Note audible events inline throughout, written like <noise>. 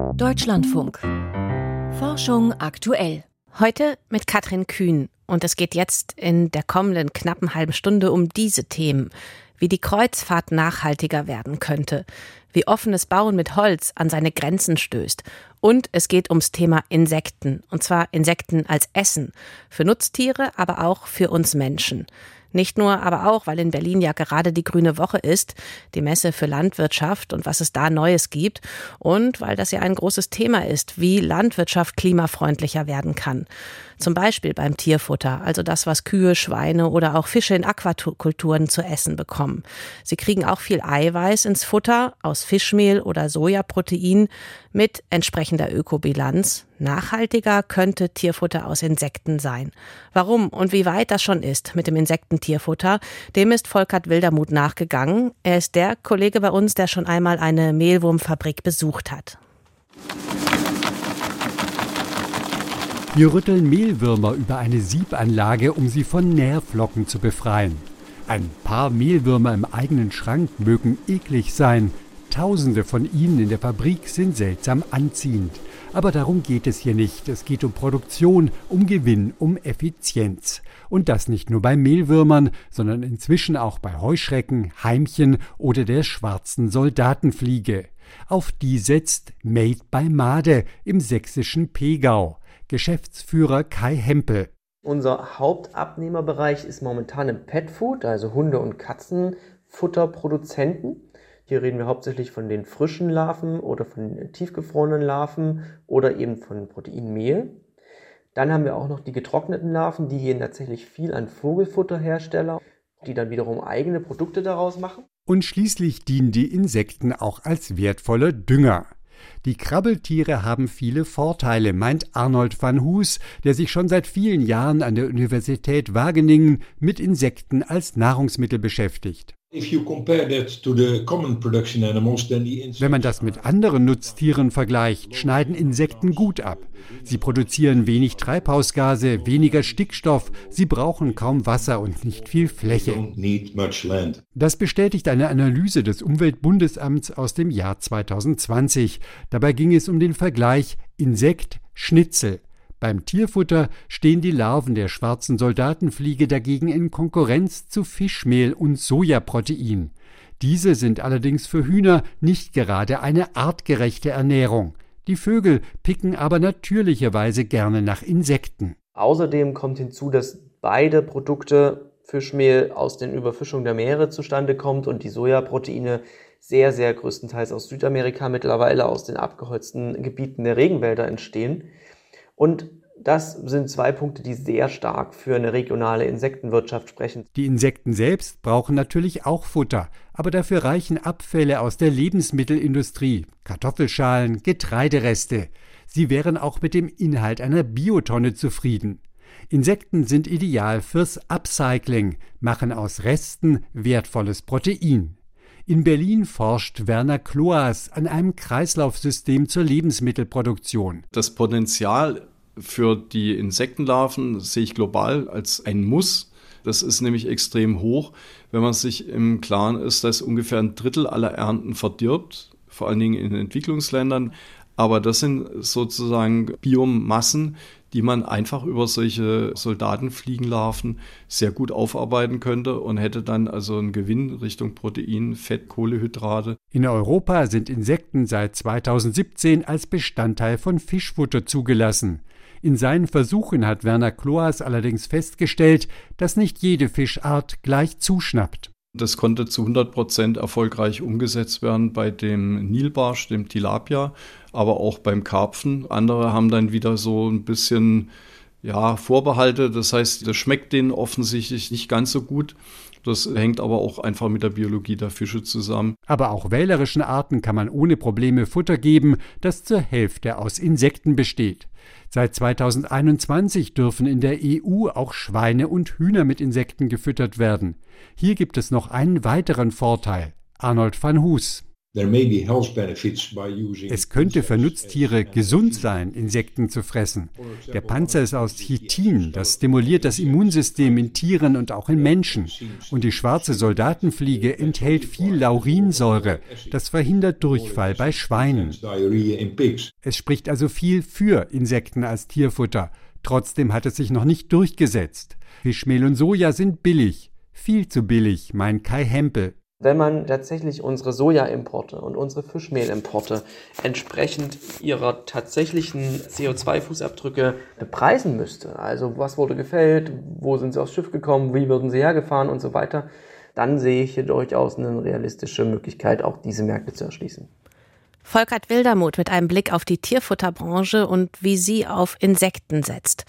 Deutschlandfunk. Forschung aktuell. Heute mit Katrin Kühn. Und es geht jetzt in der kommenden knappen halben Stunde um diese Themen. Wie die Kreuzfahrt nachhaltiger werden könnte. Wie offenes Bauen mit Holz an seine Grenzen stößt. Und es geht ums Thema Insekten. Und zwar Insekten als Essen. Für Nutztiere, aber auch für uns Menschen. Nicht nur, aber auch, weil in Berlin ja gerade die Grüne Woche ist, die Messe für Landwirtschaft und was es da Neues gibt. Und weil das ja ein großes Thema ist, wie Landwirtschaft klimafreundlicher werden kann. Zum Beispiel beim Tierfutter, also das, was Kühe, Schweine oder auch Fische in Aquakulturen zu essen bekommen. Sie kriegen auch viel Eiweiß ins Futter aus Fischmehl oder Sojaprotein mit entsprechender Ökobilanz. Nachhaltiger könnte Tierfutter aus Insekten sein. Warum und wie weit das schon ist mit dem Insektentierfutter, dem ist Volkert Wildermuth nachgegangen. Er ist der Kollege bei uns, der schon einmal eine Mehlwurmfabrik besucht hat. Wir rütteln Mehlwürmer über eine Siebanlage, um sie von Nährflocken zu befreien. Ein paar Mehlwürmer im eigenen Schrank mögen eklig sein. Tausende von ihnen in der Fabrik sind seltsam anziehend. Aber darum geht es hier nicht. Es geht um Produktion, um Gewinn, um Effizienz. Und das nicht nur bei Mehlwürmern, sondern inzwischen auch bei Heuschrecken, Heimchen oder der schwarzen Soldatenfliege. Auf die setzt Made by Made im sächsischen Pegau. Geschäftsführer Kai Hempel. Unser Hauptabnehmerbereich ist momentan im Petfood, also Hunde- und Katzenfutterproduzenten. Hier reden wir hauptsächlich von den frischen Larven oder von tiefgefrorenen Larven oder eben von Proteinmehl. Dann haben wir auch noch die getrockneten Larven, die gehen tatsächlich viel an Vogelfutterhersteller, die dann wiederum eigene Produkte daraus machen. Und schließlich dienen die Insekten auch als wertvoller Dünger. Die Krabbeltiere haben viele Vorteile, meint Arnold van Hoos, der sich schon seit vielen Jahren an der Universität Wageningen mit Insekten als Nahrungsmittel beschäftigt. Wenn man das mit anderen Nutztieren vergleicht, schneiden Insekten gut ab. Sie produzieren wenig Treibhausgase, weniger Stickstoff, sie brauchen kaum Wasser und nicht viel Fläche. Das bestätigt eine Analyse des Umweltbundesamts aus dem Jahr 2020. Dabei ging es um den Vergleich Insekt Schnitzel. Beim Tierfutter stehen die Larven der schwarzen Soldatenfliege dagegen in Konkurrenz zu Fischmehl und Sojaprotein. Diese sind allerdings für Hühner nicht gerade eine artgerechte Ernährung. Die Vögel picken aber natürlicherweise gerne nach Insekten. Außerdem kommt hinzu, dass beide Produkte Fischmehl aus den Überfischungen der Meere zustande kommt und die Sojaproteine sehr, sehr größtenteils aus Südamerika mittlerweile aus den abgeholzten Gebieten der Regenwälder entstehen. Und das sind zwei Punkte, die sehr stark für eine regionale Insektenwirtschaft sprechen. Die Insekten selbst brauchen natürlich auch Futter, aber dafür reichen Abfälle aus der Lebensmittelindustrie, Kartoffelschalen, Getreidereste. Sie wären auch mit dem Inhalt einer Biotonne zufrieden. Insekten sind ideal fürs Upcycling, machen aus Resten wertvolles Protein. In Berlin forscht Werner Kloas an einem Kreislaufsystem zur Lebensmittelproduktion. Das Potenzial für die Insektenlarven sehe ich global als ein Muss. Das ist nämlich extrem hoch, wenn man sich im Klaren ist, dass ungefähr ein Drittel aller Ernten verdirbt, vor allen Dingen in Entwicklungsländern. Aber das sind sozusagen Biomassen, die man einfach über solche Soldatenfliegenlarven sehr gut aufarbeiten könnte und hätte dann also einen Gewinn Richtung Protein, Fett, Kohlehydrate. In Europa sind Insekten seit 2017 als Bestandteil von Fischfutter zugelassen. In seinen Versuchen hat Werner Kloas allerdings festgestellt, dass nicht jede Fischart gleich zuschnappt. Das konnte zu 100 Prozent erfolgreich umgesetzt werden bei dem Nilbarsch, dem Tilapia, aber auch beim Karpfen. Andere haben dann wieder so ein bisschen ja, Vorbehalte. Das heißt, das schmeckt denen offensichtlich nicht ganz so gut. Das hängt aber auch einfach mit der Biologie der Fische zusammen. Aber auch wählerischen Arten kann man ohne Probleme Futter geben, das zur Hälfte aus Insekten besteht. Seit 2021 dürfen in der EU auch Schweine und Hühner mit Insekten gefüttert werden. Hier gibt es noch einen weiteren Vorteil. Arnold van Hus. Es könnte für Nutztiere gesund sein, Insekten zu fressen. Der Panzer ist aus Chitin, das stimuliert das Immunsystem in Tieren und auch in Menschen. Und die schwarze Soldatenfliege enthält viel Laurinsäure, das verhindert Durchfall bei Schweinen. Es spricht also viel für Insekten als Tierfutter. Trotzdem hat es sich noch nicht durchgesetzt. Fischmehl und Soja sind billig, viel zu billig, meint Kai Hempel. Wenn man tatsächlich unsere Sojaimporte und unsere Fischmehlimporte entsprechend ihrer tatsächlichen CO2-Fußabdrücke bepreisen müsste, also was wurde gefällt, wo sind sie aufs Schiff gekommen, wie würden sie hergefahren und so weiter, dann sehe ich hier durchaus eine realistische Möglichkeit, auch diese Märkte zu erschließen. Volkert Wildermuth mit einem Blick auf die Tierfutterbranche und wie sie auf Insekten setzt.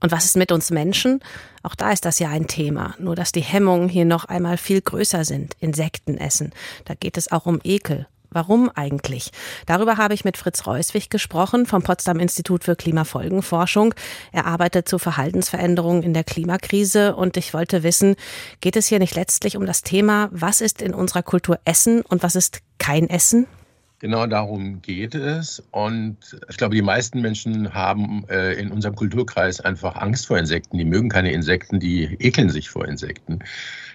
Und was ist mit uns Menschen? Auch da ist das ja ein Thema, nur dass die Hemmungen hier noch einmal viel größer sind. Insekten essen. Da geht es auch um Ekel. Warum eigentlich? Darüber habe ich mit Fritz Reuswig gesprochen vom Potsdam Institut für Klimafolgenforschung. Er arbeitet zu Verhaltensveränderungen in der Klimakrise und ich wollte wissen, geht es hier nicht letztlich um das Thema, was ist in unserer Kultur Essen und was ist kein Essen? Genau darum geht es. Und ich glaube, die meisten Menschen haben äh, in unserem Kulturkreis einfach Angst vor Insekten. Die mögen keine Insekten, die ekeln sich vor Insekten.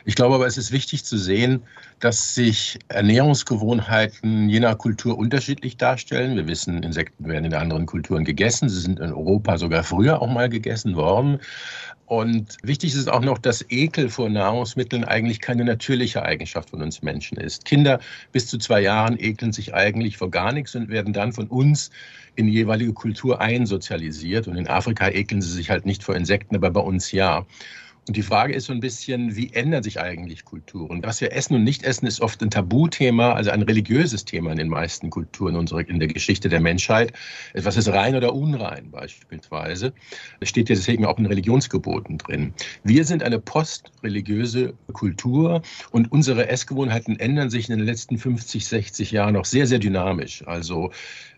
Ich glaube aber, es ist wichtig zu sehen, dass sich Ernährungsgewohnheiten je nach Kultur unterschiedlich darstellen. Wir wissen, Insekten werden in anderen Kulturen gegessen. Sie sind in Europa sogar früher auch mal gegessen worden. Und wichtig ist auch noch, dass Ekel vor Nahrungsmitteln eigentlich keine natürliche Eigenschaft von uns Menschen ist. Kinder bis zu zwei Jahren ekeln sich eigentlich vor gar nichts und werden dann von uns in die jeweilige Kultur einsozialisiert. Und in Afrika ekeln sie sich halt nicht vor Insekten, aber bei uns ja. Und die Frage ist so ein bisschen, wie ändern sich eigentlich Kulturen? Was wir essen und nicht essen, ist oft ein Tabuthema, also ein religiöses Thema in den meisten Kulturen unserer, in der Geschichte der Menschheit. Etwas ist rein oder unrein beispielsweise. Das steht ja deswegen auch in Religionsgeboten drin. Wir sind eine postreligiöse Kultur und unsere Essgewohnheiten ändern sich in den letzten 50, 60 Jahren noch sehr, sehr dynamisch. Also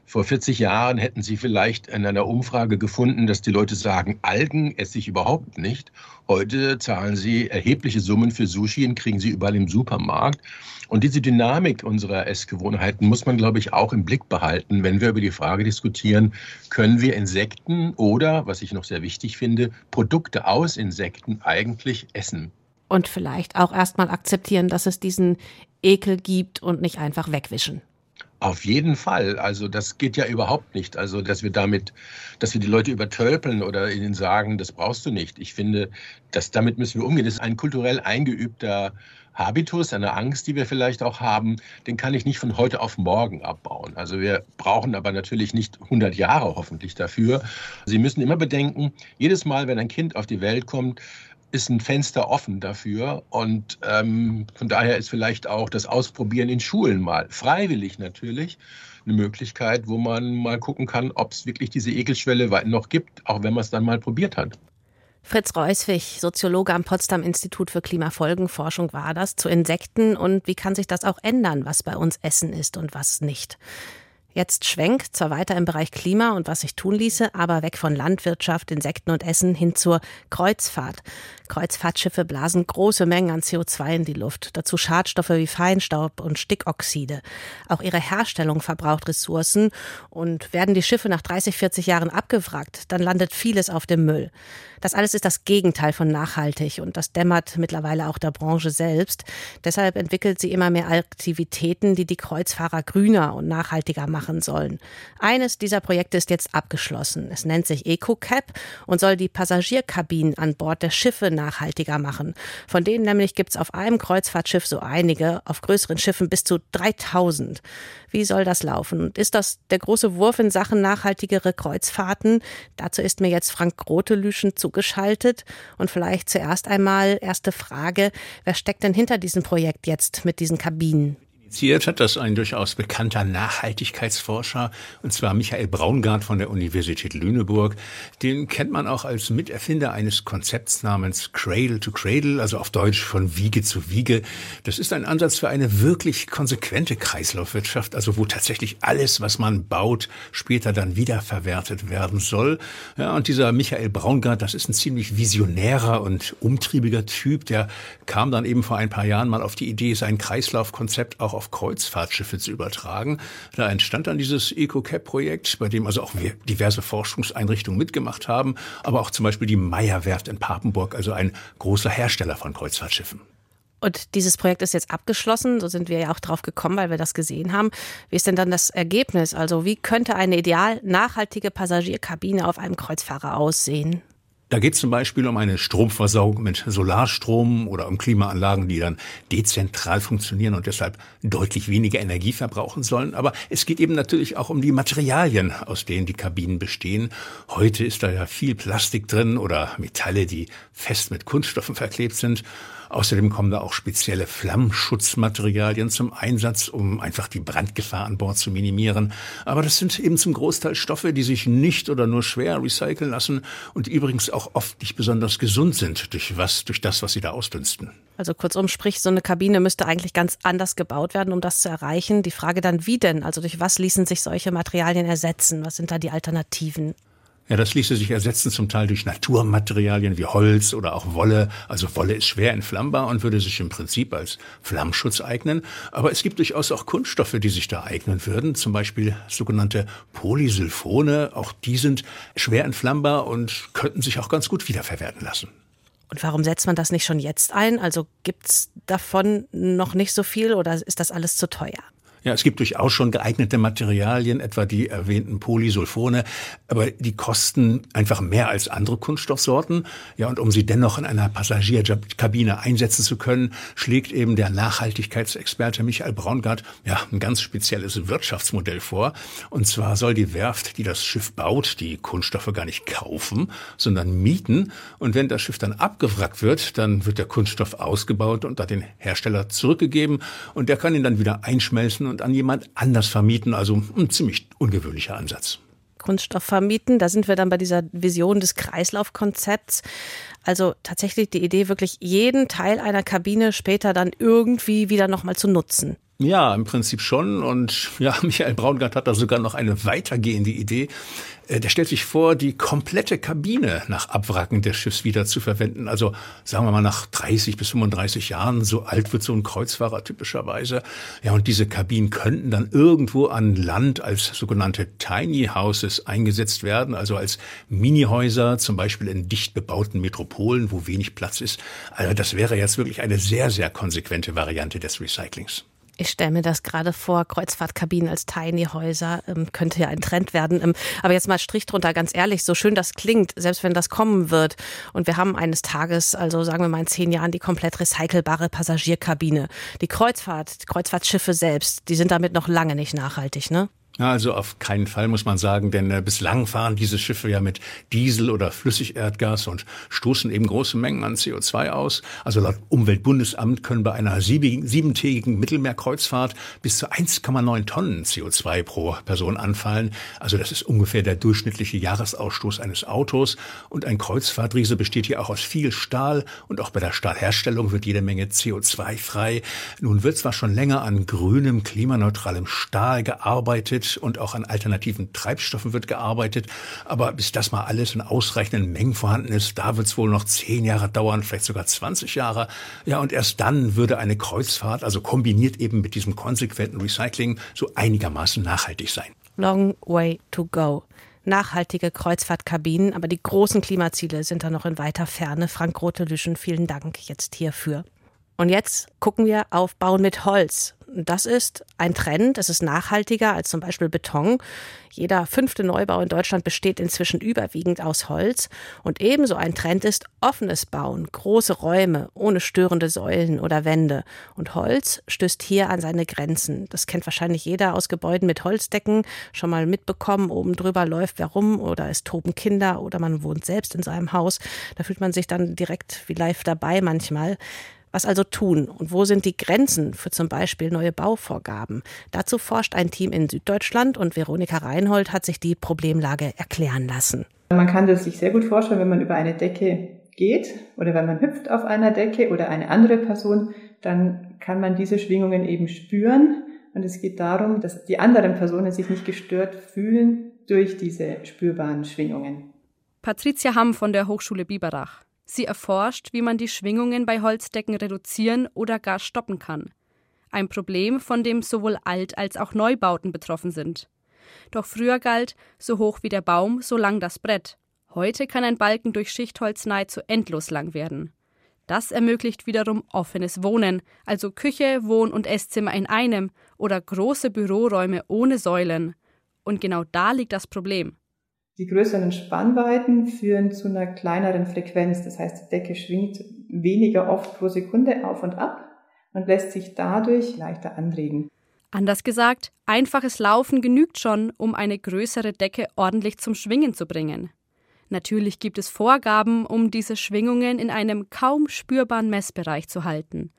vor 40 Jahren hätten Sie vielleicht in einer Umfrage gefunden, dass die Leute sagen, Algen esse ich überhaupt nicht. Heute zahlen Sie erhebliche Summen für Sushi und kriegen Sie überall im Supermarkt. Und diese Dynamik unserer Essgewohnheiten muss man, glaube ich, auch im Blick behalten, wenn wir über die Frage diskutieren, können wir Insekten oder, was ich noch sehr wichtig finde, Produkte aus Insekten eigentlich essen? Und vielleicht auch erstmal akzeptieren, dass es diesen Ekel gibt und nicht einfach wegwischen. Auf jeden Fall. Also das geht ja überhaupt nicht. Also dass wir damit, dass wir die Leute übertölpeln oder ihnen sagen, das brauchst du nicht. Ich finde, dass damit müssen wir umgehen. Das ist ein kulturell eingeübter Habitus, eine Angst, die wir vielleicht auch haben, den kann ich nicht von heute auf morgen abbauen. Also wir brauchen aber natürlich nicht 100 Jahre hoffentlich dafür. Sie müssen immer bedenken, jedes Mal, wenn ein Kind auf die Welt kommt, ist ein Fenster offen dafür. Und ähm, von daher ist vielleicht auch das Ausprobieren in Schulen mal, freiwillig natürlich, eine Möglichkeit, wo man mal gucken kann, ob es wirklich diese Ekelschwelle noch gibt, auch wenn man es dann mal probiert hat. Fritz Reuswig, Soziologe am Potsdam Institut für Klimafolgenforschung war das zu Insekten und wie kann sich das auch ändern, was bei uns Essen ist und was nicht. Jetzt Schwenk, zwar weiter im Bereich Klima und was sich tun ließe, aber weg von Landwirtschaft, Insekten und Essen hin zur Kreuzfahrt. Kreuzfahrtschiffe blasen große Mengen an CO2 in die Luft, dazu Schadstoffe wie Feinstaub und Stickoxide. Auch ihre Herstellung verbraucht Ressourcen und werden die Schiffe nach 30, 40 Jahren abgewrackt, dann landet vieles auf dem Müll. Das alles ist das Gegenteil von nachhaltig und das dämmert mittlerweile auch der Branche selbst. Deshalb entwickelt sie immer mehr Aktivitäten, die die Kreuzfahrer grüner und nachhaltiger machen sollen. Eines dieser Projekte ist jetzt abgeschlossen. Es nennt sich EcoCap und soll die Passagierkabinen an Bord der Schiffe nachhaltiger machen. Von denen nämlich gibt es auf einem Kreuzfahrtschiff so einige, auf größeren Schiffen bis zu 3000. Wie soll das laufen? Und ist das der große Wurf in Sachen nachhaltigere Kreuzfahrten? Dazu ist mir jetzt Frank Grotelüschen zugeschaltet. Und vielleicht zuerst einmal erste Frage. Wer steckt denn hinter diesem Projekt jetzt mit diesen Kabinen? Initiiert hat das ein durchaus bekannter Nachhaltigkeitsforscher, und zwar Michael Braungart von der Universität Lüneburg. Den kennt man auch als Miterfinder eines Konzepts namens Cradle to Cradle, also auf Deutsch von Wiege zu Wiege. Das ist ein Ansatz für eine wirklich konsequente Kreislaufwirtschaft, also wo tatsächlich alles, was man baut, später dann wiederverwertet werden soll. Ja, und dieser Michael Braungart, das ist ein ziemlich visionärer und umtriebiger Typ, der kam dann eben vor ein paar Jahren mal auf die Idee, sein Kreislaufkonzept auch auf Kreuzfahrtschiffe zu übertragen. Da entstand dann dieses EcoCap-Projekt, bei dem also auch diverse Forschungseinrichtungen mitgemacht haben, aber auch zum Beispiel die Meyer-Werft in Papenburg, also ein großer Hersteller von Kreuzfahrtschiffen. Und dieses Projekt ist jetzt abgeschlossen, so sind wir ja auch drauf gekommen, weil wir das gesehen haben. Wie ist denn dann das Ergebnis? Also wie könnte eine ideal nachhaltige Passagierkabine auf einem Kreuzfahrer aussehen? Da geht es zum Beispiel um eine Stromversorgung mit Solarstrom oder um Klimaanlagen, die dann dezentral funktionieren und deshalb deutlich weniger Energie verbrauchen sollen. Aber es geht eben natürlich auch um die Materialien, aus denen die Kabinen bestehen. Heute ist da ja viel Plastik drin oder Metalle, die fest mit Kunststoffen verklebt sind. Außerdem kommen da auch spezielle Flammschutzmaterialien zum Einsatz, um einfach die Brandgefahr an Bord zu minimieren. Aber das sind eben zum Großteil Stoffe, die sich nicht oder nur schwer recyceln lassen und übrigens auch oft nicht besonders gesund sind durch was, durch das, was sie da ausdünsten. Also kurzum, sprich, so eine Kabine müsste eigentlich ganz anders gebaut werden, um das zu erreichen. Die Frage dann, wie denn? Also durch was ließen sich solche Materialien ersetzen? Was sind da die Alternativen? Ja, das ließe sich ersetzen zum Teil durch Naturmaterialien wie Holz oder auch Wolle. Also Wolle ist schwer entflammbar und würde sich im Prinzip als Flammschutz eignen. Aber es gibt durchaus auch Kunststoffe, die sich da eignen würden. Zum Beispiel sogenannte Polysulfone. Auch die sind schwer entflammbar und könnten sich auch ganz gut wiederverwerten lassen. Und warum setzt man das nicht schon jetzt ein? Also gibt's davon noch nicht so viel oder ist das alles zu teuer? Ja, es gibt durchaus schon geeignete Materialien, etwa die erwähnten Polysulfone, aber die kosten einfach mehr als andere Kunststoffsorten. Ja, und um sie dennoch in einer Passagierkabine einsetzen zu können, schlägt eben der Nachhaltigkeitsexperte Michael Braungart ja ein ganz spezielles Wirtschaftsmodell vor. Und zwar soll die Werft, die das Schiff baut, die Kunststoffe gar nicht kaufen, sondern mieten. Und wenn das Schiff dann abgewrackt wird, dann wird der Kunststoff ausgebaut und an den Hersteller zurückgegeben und der kann ihn dann wieder einschmelzen und an jemand anders vermieten. Also ein ziemlich ungewöhnlicher Ansatz. Kunststoff vermieten. Da sind wir dann bei dieser Vision des Kreislaufkonzepts. Also tatsächlich die Idee, wirklich jeden Teil einer Kabine später dann irgendwie wieder nochmal zu nutzen. Ja, im Prinzip schon. Und ja, <laughs> Michael Braungart hat da sogar noch eine weitergehende Idee. Äh, der stellt sich vor, die komplette Kabine nach Abwracken des Schiffs wieder zu verwenden. Also sagen wir mal nach 30 bis 35 Jahren, so alt wird so ein Kreuzfahrer typischerweise. Ja, und diese Kabinen könnten dann irgendwo an Land als sogenannte Tiny Houses eingesetzt werden, also als Minihäuser, zum Beispiel in dicht bebauten Metropolen, wo wenig Platz ist. Also das wäre jetzt wirklich eine sehr, sehr konsequente Variante des Recyclings. Ich stelle mir das gerade vor, Kreuzfahrtkabinen als Tiny-Häuser ähm, könnte ja ein Trend werden. Ähm, aber jetzt mal Strich drunter, ganz ehrlich, so schön das klingt, selbst wenn das kommen wird und wir haben eines Tages, also sagen wir mal in zehn Jahren, die komplett recycelbare Passagierkabine. Die Kreuzfahrt, die Kreuzfahrtschiffe selbst, die sind damit noch lange nicht nachhaltig, ne? Also auf keinen Fall muss man sagen, denn äh, bislang fahren diese Schiffe ja mit Diesel oder Flüssigerdgas und stoßen eben große Mengen an CO2 aus. Also laut Umweltbundesamt können bei einer siebentägigen Mittelmeerkreuzfahrt bis zu 1,9 Tonnen CO2 pro Person anfallen. Also das ist ungefähr der durchschnittliche Jahresausstoß eines Autos. Und ein Kreuzfahrtriese besteht hier auch aus viel Stahl und auch bei der Stahlherstellung wird jede Menge CO2 frei. Nun wird zwar schon länger an grünem, klimaneutralem Stahl gearbeitet, und auch an alternativen Treibstoffen wird gearbeitet. Aber bis das mal alles in ausreichenden Mengen vorhanden ist, da wird es wohl noch zehn Jahre dauern, vielleicht sogar 20 Jahre. Ja, und erst dann würde eine Kreuzfahrt, also kombiniert eben mit diesem konsequenten Recycling, so einigermaßen nachhaltig sein. Long way to go nachhaltige Kreuzfahrtkabinen, aber die großen Klimaziele sind da noch in weiter Ferne. Frank Rote-Lüschen, vielen Dank jetzt hierfür. Und jetzt gucken wir auf Bauen mit Holz. Das ist ein Trend, es ist nachhaltiger als zum Beispiel Beton. Jeder fünfte Neubau in Deutschland besteht inzwischen überwiegend aus Holz. Und ebenso ein Trend ist offenes Bauen, große Räume ohne störende Säulen oder Wände. Und Holz stößt hier an seine Grenzen. Das kennt wahrscheinlich jeder aus Gebäuden mit Holzdecken, schon mal mitbekommen, oben drüber läuft wer rum oder es toben Kinder oder man wohnt selbst in seinem Haus. Da fühlt man sich dann direkt wie live dabei manchmal. Was also tun und wo sind die Grenzen für zum Beispiel neue Bauvorgaben? Dazu forscht ein Team in Süddeutschland und Veronika Reinhold hat sich die Problemlage erklären lassen. Man kann das sich sehr gut vorstellen, wenn man über eine Decke geht oder wenn man hüpft auf einer Decke oder eine andere Person, dann kann man diese Schwingungen eben spüren. Und es geht darum, dass die anderen Personen sich nicht gestört fühlen durch diese spürbaren Schwingungen. Patricia Hamm von der Hochschule Biberach. Sie erforscht, wie man die Schwingungen bei Holzdecken reduzieren oder gar stoppen kann. Ein Problem, von dem sowohl Alt- als auch Neubauten betroffen sind. Doch früher galt, so hoch wie der Baum, so lang das Brett. Heute kann ein Balken durch Schichtholz nahezu endlos lang werden. Das ermöglicht wiederum offenes Wohnen, also Küche, Wohn- und Esszimmer in einem oder große Büroräume ohne Säulen. Und genau da liegt das Problem. Die größeren Spannweiten führen zu einer kleineren Frequenz. Das heißt, die Decke schwingt weniger oft pro Sekunde auf und ab und lässt sich dadurch leichter anregen. Anders gesagt, einfaches Laufen genügt schon, um eine größere Decke ordentlich zum Schwingen zu bringen. Natürlich gibt es Vorgaben, um diese Schwingungen in einem kaum spürbaren Messbereich zu halten.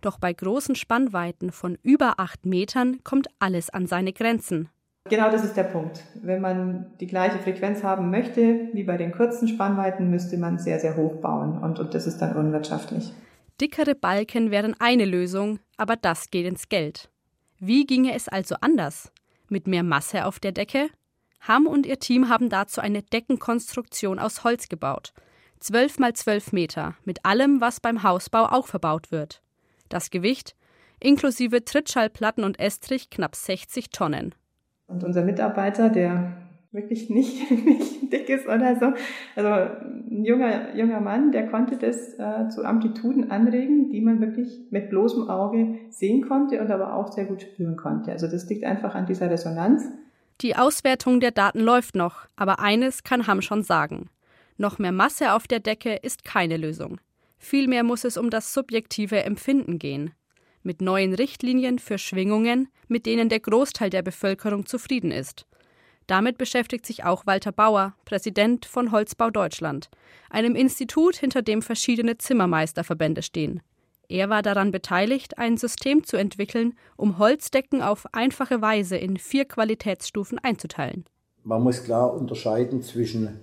Doch bei großen Spannweiten von über acht Metern kommt alles an seine Grenzen. Genau das ist der Punkt. Wenn man die gleiche Frequenz haben möchte wie bei den kurzen Spannweiten, müsste man sehr, sehr hoch bauen und, und das ist dann unwirtschaftlich. Dickere Balken wären eine Lösung, aber das geht ins Geld. Wie ginge es also anders? Mit mehr Masse auf der Decke? Ham und ihr Team haben dazu eine Deckenkonstruktion aus Holz gebaut. 12 mal 12 Meter, mit allem, was beim Hausbau auch verbaut wird. Das Gewicht, inklusive Trittschallplatten und Estrich, knapp 60 Tonnen. Und unser Mitarbeiter, der wirklich nicht, <laughs> nicht dick ist oder so, also ein junger, junger Mann, der konnte das äh, zu Amplituden anregen, die man wirklich mit bloßem Auge sehen konnte und aber auch sehr gut spüren konnte. Also das liegt einfach an dieser Resonanz. Die Auswertung der Daten läuft noch, aber eines kann Ham schon sagen. Noch mehr Masse auf der Decke ist keine Lösung. Vielmehr muss es um das subjektive Empfinden gehen. Mit neuen Richtlinien für Schwingungen, mit denen der Großteil der Bevölkerung zufrieden ist. Damit beschäftigt sich auch Walter Bauer, Präsident von Holzbau Deutschland, einem Institut, hinter dem verschiedene Zimmermeisterverbände stehen. Er war daran beteiligt, ein System zu entwickeln, um Holzdecken auf einfache Weise in vier Qualitätsstufen einzuteilen. Man muss klar unterscheiden zwischen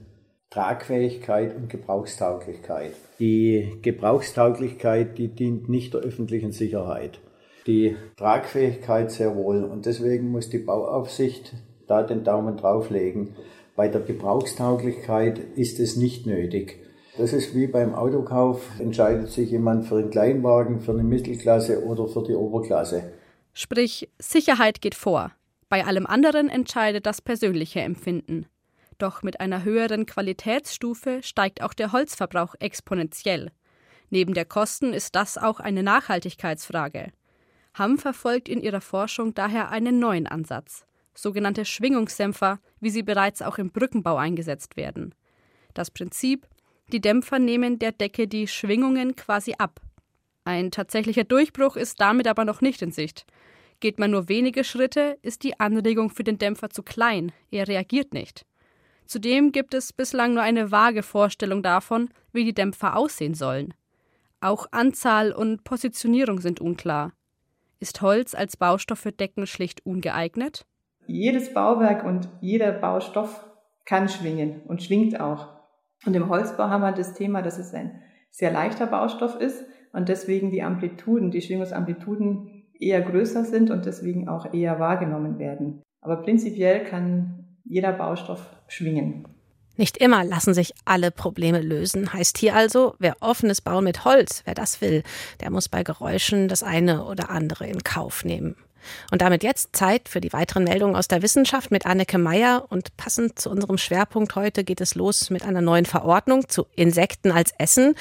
Tragfähigkeit und Gebrauchstauglichkeit. Die Gebrauchstauglichkeit, die dient nicht der öffentlichen Sicherheit. Die Tragfähigkeit sehr wohl. Und deswegen muss die Bauaufsicht da den Daumen drauflegen. Bei der Gebrauchstauglichkeit ist es nicht nötig. Das ist wie beim Autokauf, entscheidet sich jemand für einen Kleinwagen, für eine Mittelklasse oder für die Oberklasse. Sprich, Sicherheit geht vor. Bei allem anderen entscheidet das persönliche Empfinden. Doch mit einer höheren Qualitätsstufe steigt auch der Holzverbrauch exponentiell. Neben der Kosten ist das auch eine Nachhaltigkeitsfrage. Hamm verfolgt in ihrer Forschung daher einen neuen Ansatz, sogenannte Schwingungsdämpfer, wie sie bereits auch im Brückenbau eingesetzt werden. Das Prinzip, die Dämpfer nehmen der Decke die Schwingungen quasi ab. Ein tatsächlicher Durchbruch ist damit aber noch nicht in Sicht. Geht man nur wenige Schritte, ist die Anregung für den Dämpfer zu klein, er reagiert nicht. Zudem gibt es bislang nur eine vage Vorstellung davon, wie die Dämpfer aussehen sollen. Auch Anzahl und Positionierung sind unklar. Ist Holz als Baustoff für Decken schlicht ungeeignet? Jedes Bauwerk und jeder Baustoff kann schwingen und schwingt auch. Und im Holzbau haben wir das Thema, dass es ein sehr leichter Baustoff ist und deswegen die Amplituden, die Schwingungsamplituden eher größer sind und deswegen auch eher wahrgenommen werden. Aber prinzipiell kann jeder Baustoff schwingen. Nicht immer lassen sich alle Probleme lösen. Heißt hier also, wer offenes Bauen mit Holz, wer das will, der muss bei Geräuschen das eine oder andere in Kauf nehmen. Und damit jetzt Zeit für die weiteren Meldungen aus der Wissenschaft mit Anneke Meyer. Und passend zu unserem Schwerpunkt heute geht es los mit einer neuen Verordnung zu Insekten als Essen.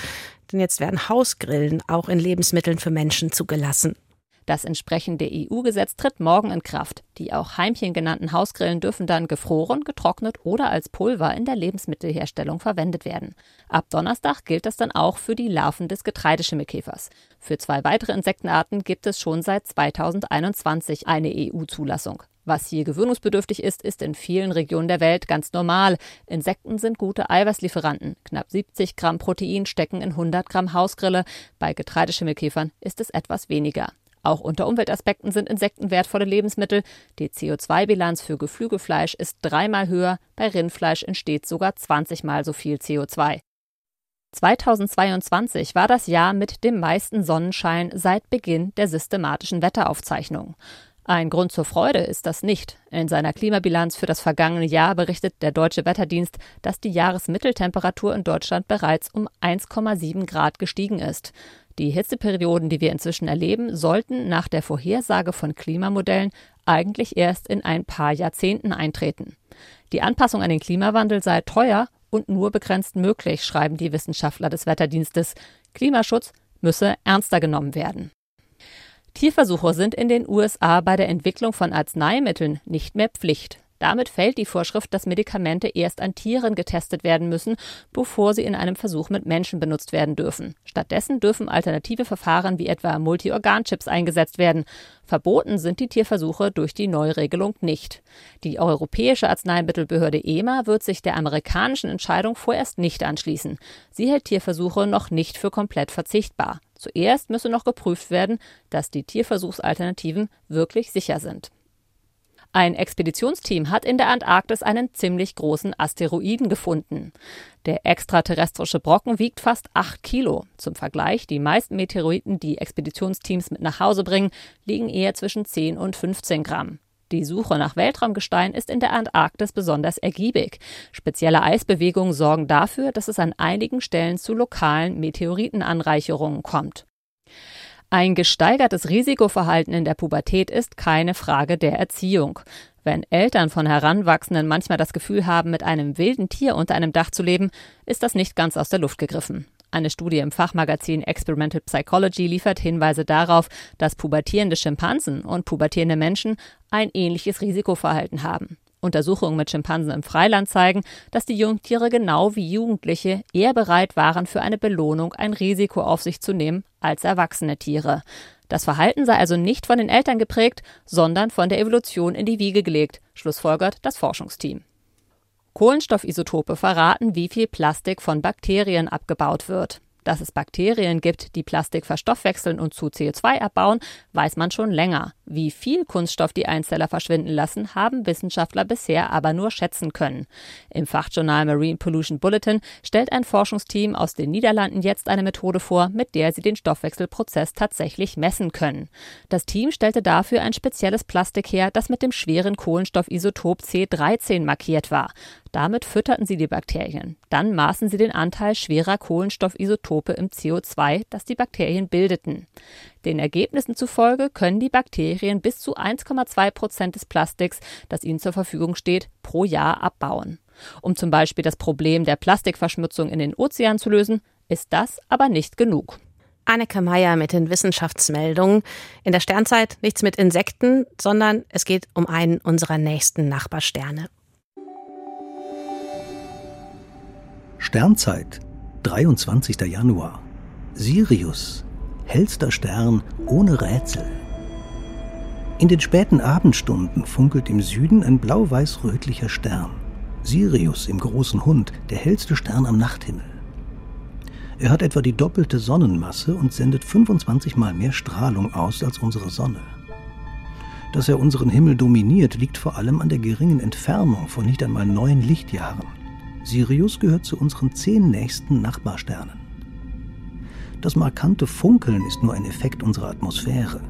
Denn jetzt werden Hausgrillen auch in Lebensmitteln für Menschen zugelassen. Das entsprechende EU-Gesetz tritt morgen in Kraft. Die auch Heimchen genannten Hausgrillen dürfen dann gefroren, getrocknet oder als Pulver in der Lebensmittelherstellung verwendet werden. Ab Donnerstag gilt das dann auch für die Larven des Getreideschimmelkäfers. Für zwei weitere Insektenarten gibt es schon seit 2021 eine EU-Zulassung. Was hier gewöhnungsbedürftig ist, ist in vielen Regionen der Welt ganz normal. Insekten sind gute Eiweißlieferanten. Knapp 70 Gramm Protein stecken in 100 Gramm Hausgrille. Bei Getreideschimmelkäfern ist es etwas weniger. Auch unter Umweltaspekten sind Insekten wertvolle Lebensmittel. Die CO2-Bilanz für Geflügelfleisch ist dreimal höher, bei Rindfleisch entsteht sogar 20 mal so viel CO2. 2022 war das Jahr mit dem meisten Sonnenschein seit Beginn der systematischen Wetteraufzeichnung. Ein Grund zur Freude ist das nicht. In seiner Klimabilanz für das vergangene Jahr berichtet der Deutsche Wetterdienst, dass die Jahresmitteltemperatur in Deutschland bereits um 1,7 Grad gestiegen ist. Die Hitzeperioden, die wir inzwischen erleben, sollten nach der Vorhersage von Klimamodellen eigentlich erst in ein paar Jahrzehnten eintreten. Die Anpassung an den Klimawandel sei teuer und nur begrenzt möglich, schreiben die Wissenschaftler des Wetterdienstes. Klimaschutz müsse ernster genommen werden. Tierversuche sind in den USA bei der Entwicklung von Arzneimitteln nicht mehr Pflicht. Damit fällt die Vorschrift, dass Medikamente erst an Tieren getestet werden müssen, bevor sie in einem Versuch mit Menschen benutzt werden dürfen. Stattdessen dürfen alternative Verfahren wie etwa Multiorganchips eingesetzt werden. Verboten sind die Tierversuche durch die Neuregelung nicht. Die Europäische Arzneimittelbehörde EMA wird sich der amerikanischen Entscheidung vorerst nicht anschließen. Sie hält Tierversuche noch nicht für komplett verzichtbar. Zuerst müsse noch geprüft werden, dass die Tierversuchsalternativen wirklich sicher sind. Ein Expeditionsteam hat in der Antarktis einen ziemlich großen Asteroiden gefunden. Der extraterrestrische Brocken wiegt fast 8 Kilo. Zum Vergleich, die meisten Meteoriten, die Expeditionsteams mit nach Hause bringen, liegen eher zwischen 10 und 15 Gramm. Die Suche nach Weltraumgestein ist in der Antarktis besonders ergiebig. Spezielle Eisbewegungen sorgen dafür, dass es an einigen Stellen zu lokalen Meteoritenanreicherungen kommt. Ein gesteigertes Risikoverhalten in der Pubertät ist keine Frage der Erziehung. Wenn Eltern von Heranwachsenden manchmal das Gefühl haben, mit einem wilden Tier unter einem Dach zu leben, ist das nicht ganz aus der Luft gegriffen. Eine Studie im Fachmagazin Experimental Psychology liefert Hinweise darauf, dass pubertierende Schimpansen und pubertierende Menschen ein ähnliches Risikoverhalten haben. Untersuchungen mit Schimpansen im Freiland zeigen, dass die Jungtiere genau wie Jugendliche eher bereit waren, für eine Belohnung ein Risiko auf sich zu nehmen als erwachsene Tiere. Das Verhalten sei also nicht von den Eltern geprägt, sondern von der Evolution in die Wiege gelegt, schlussfolgert das Forschungsteam. Kohlenstoffisotope verraten, wie viel Plastik von Bakterien abgebaut wird. Dass es Bakterien gibt, die Plastik verstoffwechseln und zu CO2 abbauen, weiß man schon länger. Wie viel Kunststoff die Einzeller verschwinden lassen, haben Wissenschaftler bisher aber nur schätzen können. Im Fachjournal Marine Pollution Bulletin stellt ein Forschungsteam aus den Niederlanden jetzt eine Methode vor, mit der sie den Stoffwechselprozess tatsächlich messen können. Das Team stellte dafür ein spezielles Plastik her, das mit dem schweren Kohlenstoffisotop C13 markiert war. Damit fütterten sie die Bakterien. Dann maßen sie den Anteil schwerer Kohlenstoffisotope im CO2, das die Bakterien bildeten. Den Ergebnissen zufolge können die Bakterien bis zu 1,2 Prozent des Plastiks, das ihnen zur Verfügung steht, pro Jahr abbauen. Um zum Beispiel das Problem der Plastikverschmutzung in den Ozeanen zu lösen, ist das aber nicht genug. Anneke Meyer mit den Wissenschaftsmeldungen. In der Sternzeit nichts mit Insekten, sondern es geht um einen unserer nächsten Nachbarsterne. Sternzeit, 23. Januar. Sirius, hellster Stern ohne Rätsel. In den späten Abendstunden funkelt im Süden ein blau-weiß-rötlicher Stern. Sirius im großen Hund, der hellste Stern am Nachthimmel. Er hat etwa die doppelte Sonnenmasse und sendet 25 mal mehr Strahlung aus als unsere Sonne. Dass er unseren Himmel dominiert, liegt vor allem an der geringen Entfernung von nicht einmal neun Lichtjahren. Sirius gehört zu unseren zehn nächsten Nachbarsternen. Das markante Funkeln ist nur ein Effekt unserer Atmosphäre.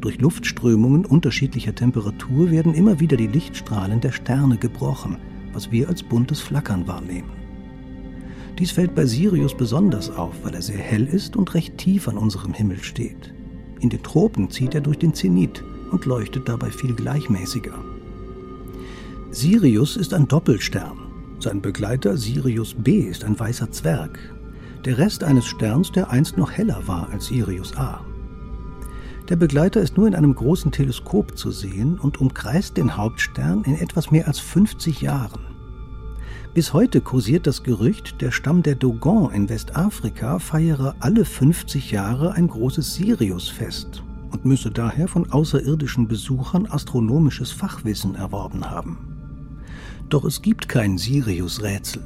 Durch Luftströmungen unterschiedlicher Temperatur werden immer wieder die Lichtstrahlen der Sterne gebrochen, was wir als buntes Flackern wahrnehmen. Dies fällt bei Sirius besonders auf, weil er sehr hell ist und recht tief an unserem Himmel steht. In den Tropen zieht er durch den Zenit und leuchtet dabei viel gleichmäßiger. Sirius ist ein Doppelstern sein Begleiter Sirius B ist ein weißer Zwerg, der Rest eines Sterns, der einst noch heller war als Sirius A. Der Begleiter ist nur in einem großen Teleskop zu sehen und umkreist den Hauptstern in etwas mehr als 50 Jahren. Bis heute kursiert das Gerücht, der Stamm der Dogon in Westafrika feiere alle 50 Jahre ein großes Siriusfest und müsse daher von außerirdischen Besuchern astronomisches Fachwissen erworben haben. Doch es gibt kein Sirius-Rätsel.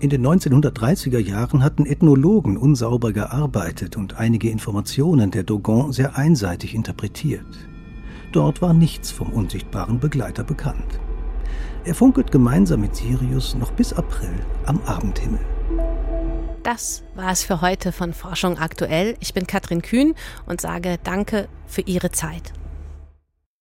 In den 1930er Jahren hatten Ethnologen unsauber gearbeitet und einige Informationen der Dogon sehr einseitig interpretiert. Dort war nichts vom unsichtbaren Begleiter bekannt. Er funkelt gemeinsam mit Sirius noch bis April am Abendhimmel. Das war es für heute von Forschung aktuell. Ich bin Katrin Kühn und sage Danke für Ihre Zeit.